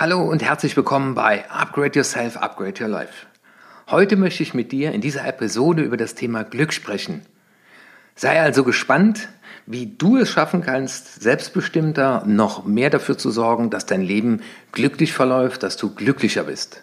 Hallo und herzlich willkommen bei Upgrade Yourself, Upgrade Your Life. Heute möchte ich mit dir in dieser Episode über das Thema Glück sprechen. Sei also gespannt, wie du es schaffen kannst, selbstbestimmter noch mehr dafür zu sorgen, dass dein Leben glücklich verläuft, dass du glücklicher bist.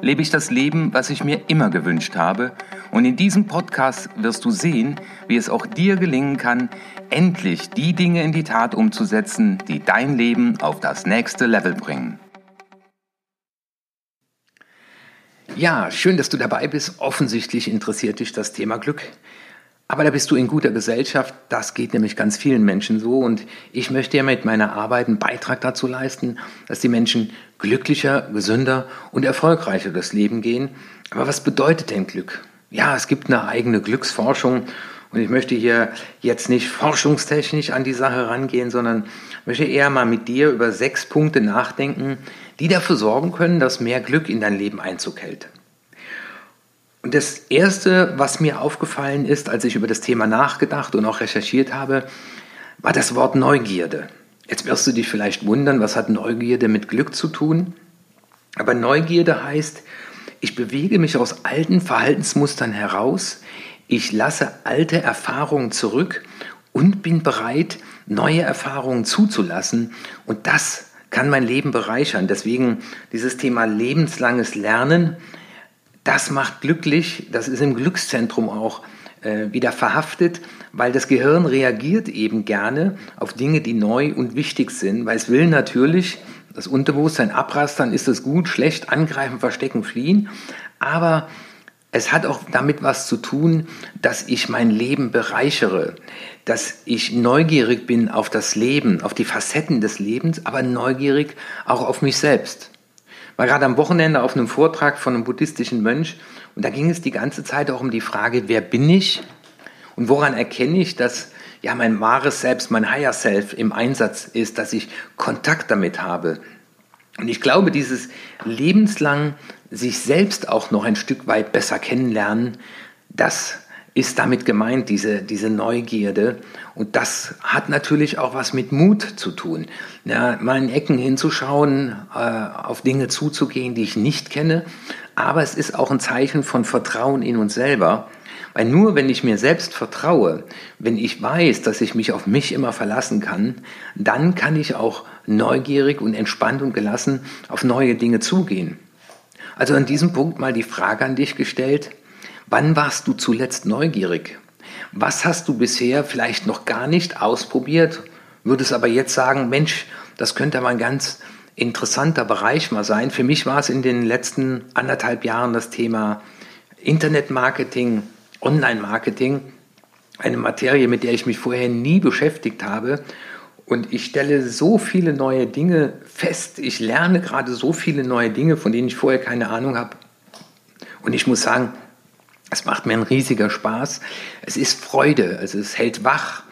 lebe ich das Leben, was ich mir immer gewünscht habe. Und in diesem Podcast wirst du sehen, wie es auch dir gelingen kann, endlich die Dinge in die Tat umzusetzen, die dein Leben auf das nächste Level bringen. Ja, schön, dass du dabei bist. Offensichtlich interessiert dich das Thema Glück. Aber da bist du in guter Gesellschaft. Das geht nämlich ganz vielen Menschen so. Und ich möchte ja mit meiner Arbeit einen Beitrag dazu leisten, dass die Menschen glücklicher, gesünder und erfolgreicher durchs Leben gehen. Aber was bedeutet denn Glück? Ja, es gibt eine eigene Glücksforschung. Und ich möchte hier jetzt nicht forschungstechnisch an die Sache rangehen, sondern möchte eher mal mit dir über sechs Punkte nachdenken, die dafür sorgen können, dass mehr Glück in dein Leben Einzug hält. Das Erste, was mir aufgefallen ist, als ich über das Thema nachgedacht und auch recherchiert habe, war das Wort Neugierde. Jetzt wirst du dich vielleicht wundern, was hat Neugierde mit Glück zu tun? Aber Neugierde heißt, ich bewege mich aus alten Verhaltensmustern heraus, ich lasse alte Erfahrungen zurück und bin bereit, neue Erfahrungen zuzulassen. Und das kann mein Leben bereichern. Deswegen dieses Thema lebenslanges Lernen das macht glücklich, das ist im Glückszentrum auch äh, wieder verhaftet, weil das Gehirn reagiert eben gerne auf Dinge, die neu und wichtig sind, weil es will natürlich das Unterbewusstsein abrastern, ist es gut, schlecht, angreifen, verstecken, fliehen, aber es hat auch damit was zu tun, dass ich mein Leben bereichere, dass ich neugierig bin auf das Leben, auf die Facetten des Lebens, aber neugierig auch auf mich selbst war gerade am Wochenende auf einem Vortrag von einem buddhistischen Mönch und da ging es die ganze Zeit auch um die Frage, wer bin ich und woran erkenne ich, dass ja mein wahres Selbst, mein Higher Self im Einsatz ist, dass ich Kontakt damit habe. Und ich glaube, dieses lebenslang sich selbst auch noch ein Stück weit besser kennenlernen, das ist damit gemeint, diese, diese Neugierde. Und das hat natürlich auch was mit Mut zu tun. Ja, mal in Ecken hinzuschauen, äh, auf Dinge zuzugehen, die ich nicht kenne. Aber es ist auch ein Zeichen von Vertrauen in uns selber. Weil nur wenn ich mir selbst vertraue, wenn ich weiß, dass ich mich auf mich immer verlassen kann, dann kann ich auch neugierig und entspannt und gelassen auf neue Dinge zugehen. Also an diesem Punkt mal die Frage an dich gestellt, Wann warst du zuletzt neugierig? Was hast du bisher vielleicht noch gar nicht ausprobiert, würdest aber jetzt sagen, Mensch, das könnte aber ein ganz interessanter Bereich mal sein. Für mich war es in den letzten anderthalb Jahren das Thema Internetmarketing, Online-Marketing, eine Materie, mit der ich mich vorher nie beschäftigt habe. Und ich stelle so viele neue Dinge fest. Ich lerne gerade so viele neue Dinge, von denen ich vorher keine Ahnung habe. Und ich muss sagen, es macht mir einen riesiger Spaß. Es ist Freude, also es hält wach.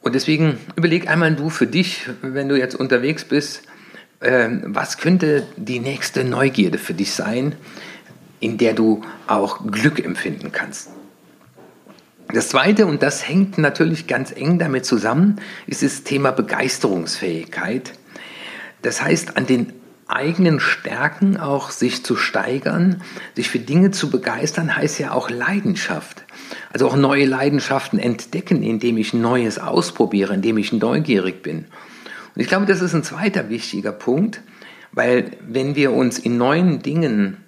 Und deswegen überleg einmal du für dich, wenn du jetzt unterwegs bist, äh, was könnte die nächste Neugierde für dich sein, in der du auch Glück empfinden kannst. Das Zweite, und das hängt natürlich ganz eng damit zusammen, ist das Thema Begeisterungsfähigkeit. Das heißt, an den eigenen Stärken auch sich zu steigern, sich für Dinge zu begeistern, heißt ja auch Leidenschaft. Also auch neue Leidenschaften entdecken, indem ich Neues ausprobiere, indem ich neugierig bin. Und ich glaube, das ist ein zweiter wichtiger Punkt, weil wenn wir uns in neuen Dingen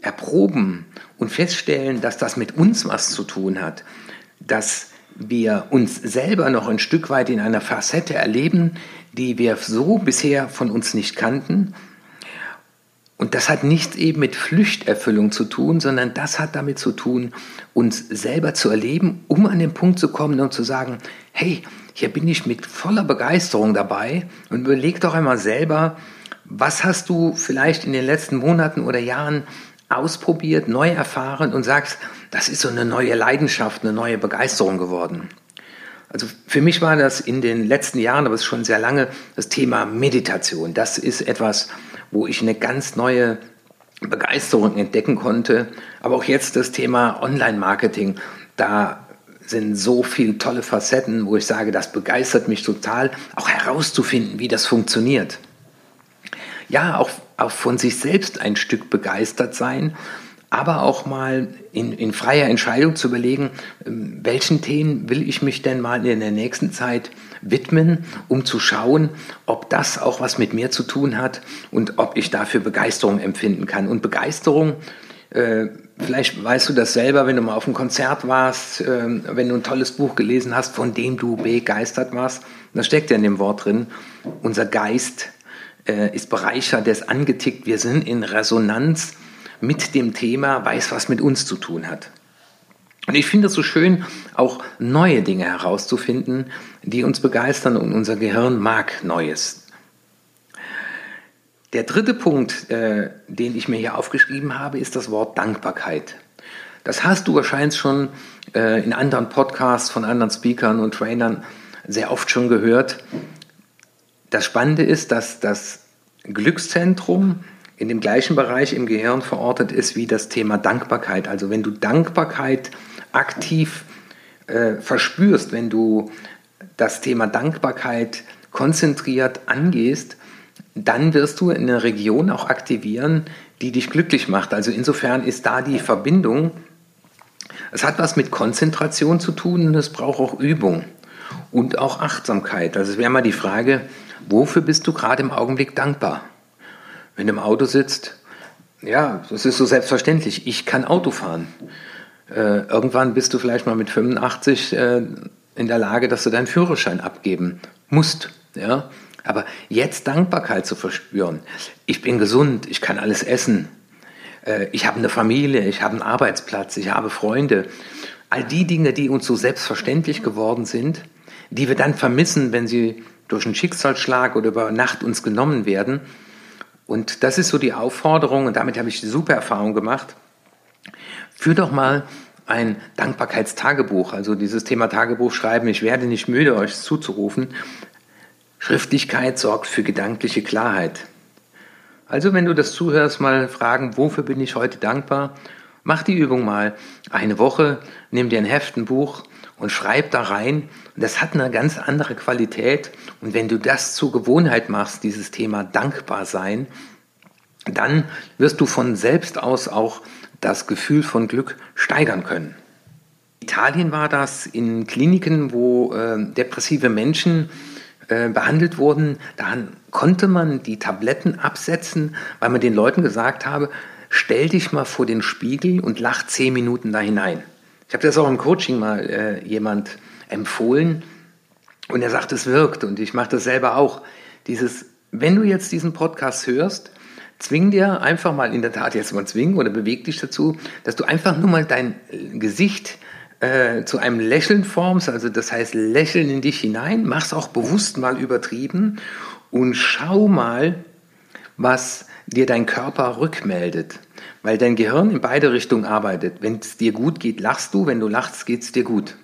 erproben und feststellen, dass das mit uns was zu tun hat, dass wir uns selber noch ein Stück weit in einer Facette erleben, die wir so bisher von uns nicht kannten, Und das hat nichts eben mit Pflichterfüllung zu tun, sondern das hat damit zu tun, uns selber zu erleben, um an den Punkt zu kommen und zu sagen, hey, hier bin ich mit voller Begeisterung dabei und überleg doch einmal selber, was hast du vielleicht in den letzten Monaten oder Jahren ausprobiert, neu erfahren und sagst, das ist so eine neue Leidenschaft, eine neue Begeisterung geworden. Also für mich war das in den letzten Jahren, aber es ist schon sehr lange, das Thema Meditation. Das ist etwas, wo ich eine ganz neue Begeisterung entdecken konnte. Aber auch jetzt das Thema Online-Marketing. Da sind so viele tolle Facetten, wo ich sage, das begeistert mich total, auch herauszufinden, wie das funktioniert. Ja, auch, auch von sich selbst ein Stück begeistert sein aber auch mal in, in freier Entscheidung zu überlegen, ähm, welchen Themen will ich mich denn mal in der nächsten Zeit widmen, um zu schauen, ob das auch was mit mir zu tun hat und ob ich dafür Begeisterung empfinden kann. Und Begeisterung, äh, vielleicht weißt du das selber, wenn du mal auf einem Konzert warst, äh, wenn du ein tolles Buch gelesen hast, von dem du begeistert warst, das steckt ja in dem Wort drin, unser Geist äh, ist bereichert, der ist angetickt, wir sind in Resonanz mit dem Thema weiß, was mit uns zu tun hat. Und ich finde es so schön, auch neue Dinge herauszufinden, die uns begeistern und unser Gehirn mag Neues. Der dritte Punkt, äh, den ich mir hier aufgeschrieben habe, ist das Wort Dankbarkeit. Das hast du wahrscheinlich schon äh, in anderen Podcasts von anderen Speakern und Trainern sehr oft schon gehört. Das Spannende ist, dass das Glückszentrum in dem gleichen Bereich im Gehirn verortet ist wie das Thema Dankbarkeit. Also wenn du Dankbarkeit aktiv äh, verspürst, wenn du das Thema Dankbarkeit konzentriert angehst, dann wirst du eine Region auch aktivieren, die dich glücklich macht. Also insofern ist da die Verbindung. Es hat was mit Konzentration zu tun und es braucht auch Übung und auch Achtsamkeit. Also es wäre mal die Frage, wofür bist du gerade im Augenblick dankbar? wenn du im Auto sitzt, ja, das ist so selbstverständlich. Ich kann Auto fahren. Äh, irgendwann bist du vielleicht mal mit 85 äh, in der Lage, dass du deinen Führerschein abgeben musst. Ja? Aber jetzt Dankbarkeit zu verspüren. Ich bin gesund, ich kann alles essen. Äh, ich habe eine Familie, ich habe einen Arbeitsplatz, ich habe Freunde. All die Dinge, die uns so selbstverständlich geworden sind, die wir dann vermissen, wenn sie durch einen Schicksalsschlag oder über Nacht uns genommen werden, und das ist so die Aufforderung, und damit habe ich die super Erfahrung gemacht. Führ doch mal ein Dankbarkeitstagebuch, also dieses Thema Tagebuch schreiben. Ich werde nicht müde, euch zuzurufen. Schriftlichkeit sorgt für gedankliche Klarheit. Also wenn du das zuhörst, mal fragen, wofür bin ich heute dankbar? Mach die Übung mal eine Woche, nimm dir ein Heft, ein Buch und schreib da rein. Das hat eine ganz andere Qualität. Und wenn du das zur Gewohnheit machst, dieses Thema dankbar sein, dann wirst du von selbst aus auch das Gefühl von Glück steigern können. Italien war das in Kliniken, wo äh, depressive Menschen äh, behandelt wurden. Da konnte man die Tabletten absetzen, weil man den Leuten gesagt habe, stell dich mal vor den Spiegel und lach zehn Minuten da hinein. Ich habe das auch im Coaching mal äh, jemand empfohlen und er sagt, es wirkt und ich mache das selber auch. Dieses, wenn du jetzt diesen Podcast hörst, zwing dir einfach mal in der Tat jetzt mal zwingen oder beweg dich dazu, dass du einfach nur mal dein Gesicht äh, zu einem Lächeln formst, also das heißt lächeln in dich hinein, mach's auch bewusst mal übertrieben und schau mal, was dir dein Körper rückmeldet weil dein Gehirn in beide Richtungen arbeitet. Wenn es dir gut geht, lachst du, wenn du lachst, geht es dir gut.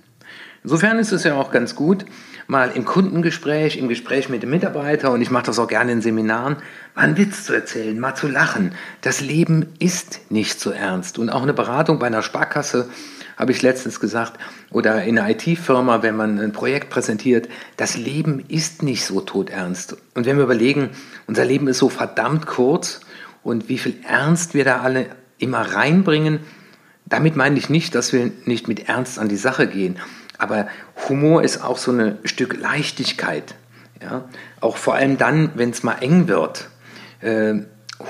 Insofern ist es ja auch ganz gut, mal im Kundengespräch, im Gespräch mit dem Mitarbeiter, und ich mache das auch gerne in Seminaren, mal einen Witz zu erzählen, mal zu lachen. Das Leben ist nicht so ernst. Und auch eine Beratung bei einer Sparkasse, habe ich letztens gesagt, oder in einer IT-Firma, wenn man ein Projekt präsentiert, das Leben ist nicht so todernst. Und wenn wir überlegen, unser Leben ist so verdammt kurz, und wie viel Ernst wir da alle immer reinbringen. Damit meine ich nicht, dass wir nicht mit Ernst an die Sache gehen, aber Humor ist auch so ein Stück Leichtigkeit. Ja? Auch vor allem dann, wenn es mal eng wird. Äh,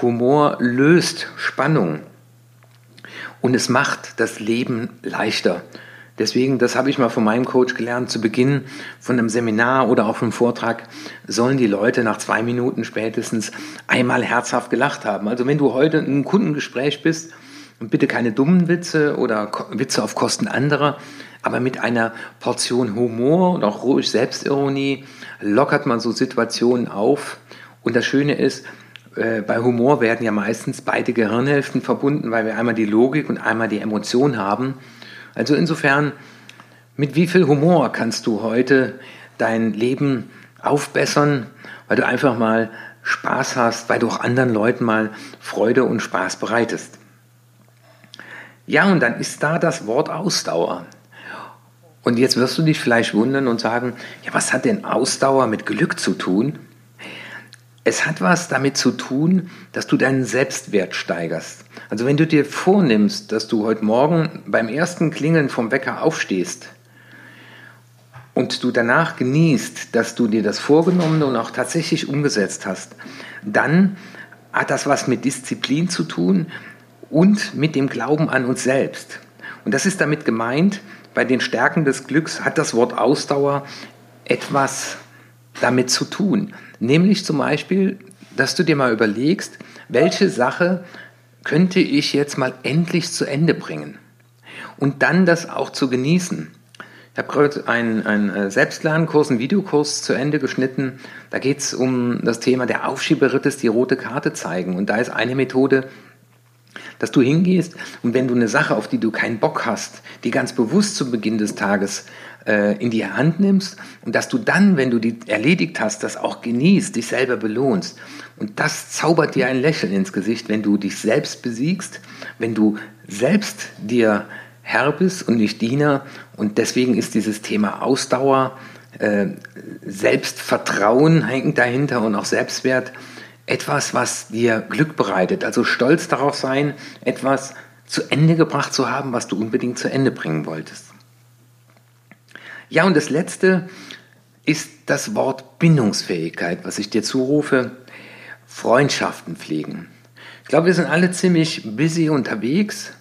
Humor löst Spannung und es macht das Leben leichter. Deswegen, das habe ich mal von meinem Coach gelernt, zu Beginn von einem Seminar oder auch einem Vortrag sollen die Leute nach zwei Minuten spätestens einmal herzhaft gelacht haben. Also wenn du heute in einem Kundengespräch bist und bitte keine dummen Witze oder Witze auf Kosten anderer, aber mit einer Portion Humor und auch ruhig Selbstironie lockert man so Situationen auf. Und das Schöne ist, äh, bei Humor werden ja meistens beide Gehirnhälften verbunden, weil wir einmal die Logik und einmal die Emotion haben. Also insofern, mit wie viel Humor kannst du heute dein Leben aufbessern, weil du einfach mal Spaß hast, weil du auch anderen Leuten mal Freude und Spaß bereitest. Ja, und dann ist da das Wort Ausdauer. Und jetzt wirst du dich vielleicht wundern und sagen, ja, was hat denn Ausdauer mit Glück zu tun? Es hat was damit zu tun, dass du deinen Selbstwert steigerst. Also wenn du dir vornimmst, dass du heute Morgen beim ersten Klingeln vom Wecker aufstehst und du danach genießt, dass du dir das vorgenommen und auch tatsächlich umgesetzt hast, dann hat das was mit Disziplin zu tun und mit dem Glauben an uns selbst. Und das ist damit gemeint, bei den Stärken des Glücks hat das Wort Ausdauer etwas damit zu tun. Nämlich zum Beispiel, dass du dir mal überlegst, welche Sache könnte ich jetzt mal endlich zu Ende bringen und dann das auch zu genießen. Ich habe gerade einen, einen äh, Selbstlernkurs, einen Videokurs zu Ende geschnitten. Da geht es um das Thema der Aufschieberittes, die rote Karte zeigen. Und da ist eine Methode, dass du hingehst und wenn du eine Sache, auf die du keinen Bock hast, die ganz bewusst zu Beginn des Tages äh, in die Hand nimmst und dass du dann, wenn du die erledigt hast, das auch genießt, dich selber belohnst. Und das zaubert dir ein Lächeln ins Gesicht, wenn du dich selbst besiegst, wenn du selbst dir Herr bist und nicht Diener. Und deswegen ist dieses Thema Ausdauer, äh, Selbstvertrauen hängt dahinter und auch Selbstwert etwas, was dir Glück bereitet. Also stolz darauf sein, etwas zu Ende gebracht zu haben, was du unbedingt zu Ende bringen wolltest. Ja, und das Letzte ist das Wort Bindungsfähigkeit, was ich dir zurufe. Freundschaften pflegen. Ich glaube, wir sind alle ziemlich busy unterwegs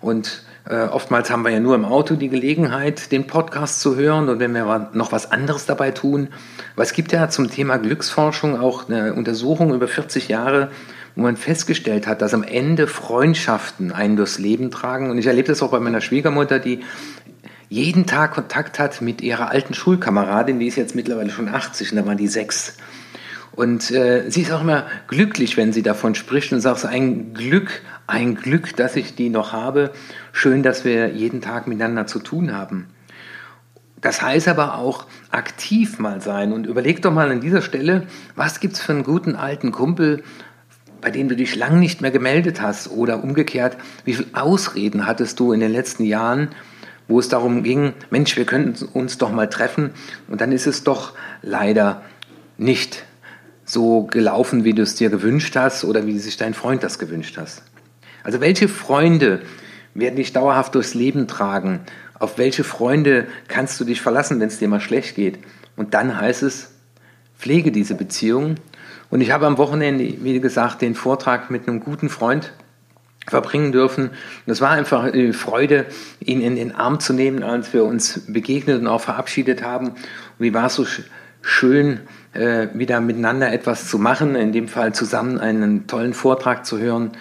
und äh, oftmals haben wir ja nur im Auto die Gelegenheit, den Podcast zu hören und wenn wir noch was anderes dabei tun. Aber es gibt ja zum Thema Glücksforschung auch eine Untersuchung über 40 Jahre, wo man festgestellt hat, dass am Ende Freundschaften einen durchs Leben tragen. Und ich erlebe das auch bei meiner Schwiegermutter, die jeden Tag Kontakt hat mit ihrer alten Schulkameradin, die ist jetzt mittlerweile schon 80 und da waren die sechs. Und äh, sie ist auch immer glücklich, wenn sie davon spricht und sagt, ein Glück, ein Glück, dass ich die noch habe. Schön, dass wir jeden Tag miteinander zu tun haben. Das heißt aber auch aktiv mal sein und überleg doch mal an dieser Stelle, was gibt es für einen guten alten Kumpel, bei dem du dich lang nicht mehr gemeldet hast oder umgekehrt, wie viele Ausreden hattest du in den letzten Jahren, wo es darum ging, Mensch, wir könnten uns doch mal treffen und dann ist es doch leider nicht so gelaufen, wie du es dir gewünscht hast oder wie sich dein Freund das gewünscht hast. Also welche Freunde werden dich dauerhaft durchs Leben tragen? Auf welche Freunde kannst du dich verlassen, wenn es dir mal schlecht geht? Und dann heißt es, pflege diese Beziehung. Und ich habe am Wochenende, wie gesagt, den Vortrag mit einem guten Freund verbringen dürfen. Und es war einfach eine Freude, ihn in den Arm zu nehmen, als wir uns begegnet und auch verabschiedet haben. Und wie war es so schön, äh, wieder miteinander etwas zu machen, in dem Fall zusammen einen tollen Vortrag zu hören,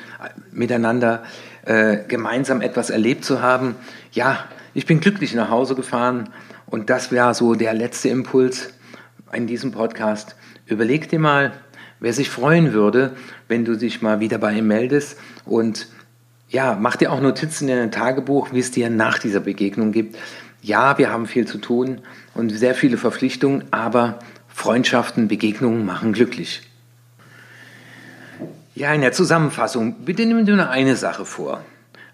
miteinander äh, gemeinsam etwas erlebt zu haben. Ja, ich bin glücklich nach Hause gefahren und das wäre so der letzte Impuls in diesem Podcast. Überleg dir mal, wer sich freuen würde, wenn du dich mal wieder bei ihm meldest und ja, mach dir auch Notizen in ein Tagebuch, wie es dir nach dieser Begegnung gibt. Ja, wir haben viel zu tun und sehr viele Verpflichtungen, aber Freundschaften, Begegnungen machen glücklich. Ja, in der Zusammenfassung, bitte nimm dir nur eine Sache vor.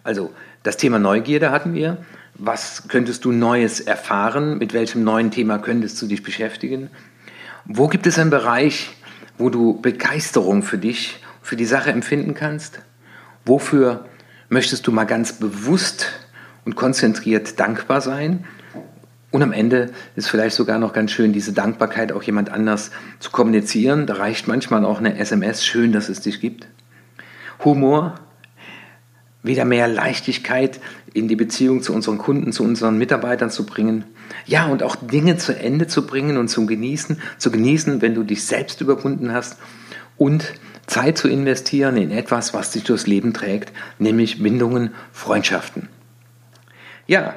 Also, das Thema Neugierde hatten wir. Was könntest du Neues erfahren? Mit welchem neuen Thema könntest du dich beschäftigen? Wo gibt es einen Bereich, wo du Begeisterung für dich, für die Sache empfinden kannst? Wofür möchtest du mal ganz bewusst und konzentriert dankbar sein? Und am Ende ist vielleicht sogar noch ganz schön, diese Dankbarkeit auch jemand anders zu kommunizieren. Da reicht manchmal auch eine SMS. Schön, dass es dich gibt. Humor. wieder mehr Leichtigkeit in die Beziehung zu unseren Kunden, zu unseren Mitarbeitern zu bringen. Ja, und auch Dinge zu Ende zu bringen und zu genießen, zu genießen, wenn du dich selbst überwunden hast und Zeit zu investieren in etwas, was dich durchs Leben trägt, nämlich Bindungen, Freundschaften. Ja,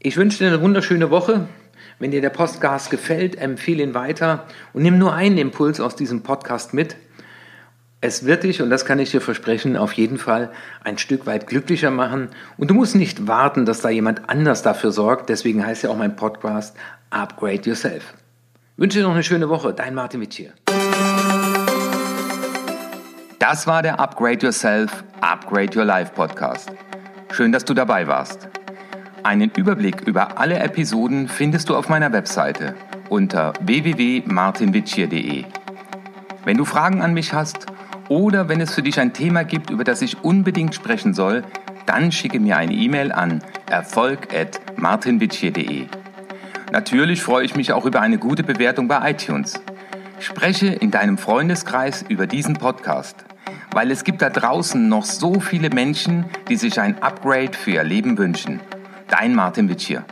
ich wünsche dir eine wunderschöne Woche. Wenn dir der Podcast gefällt, empfehle ihn weiter und nimm nur einen Impuls aus diesem Podcast mit. Es wird dich, und das kann ich dir versprechen, auf jeden Fall ein Stück weit glücklicher machen. Und du musst nicht warten, dass da jemand anders dafür sorgt. Deswegen heißt ja auch mein Podcast Upgrade Yourself. Ich wünsche dir noch eine schöne Woche. Dein Martin Witsch hier. Das war der Upgrade Yourself, Upgrade Your Life Podcast. Schön, dass du dabei warst. Einen Überblick über alle Episoden findest du auf meiner Webseite unter www.martinwitschier.de. Wenn du Fragen an mich hast oder wenn es für dich ein Thema gibt, über das ich unbedingt sprechen soll, dann schicke mir eine E-Mail an erfolg.martinwitschier.de. Natürlich freue ich mich auch über eine gute Bewertung bei iTunes. Spreche in deinem Freundeskreis über diesen Podcast, weil es gibt da draußen noch so viele Menschen, die sich ein Upgrade für ihr Leben wünschen. Dein Martin Witsch hier.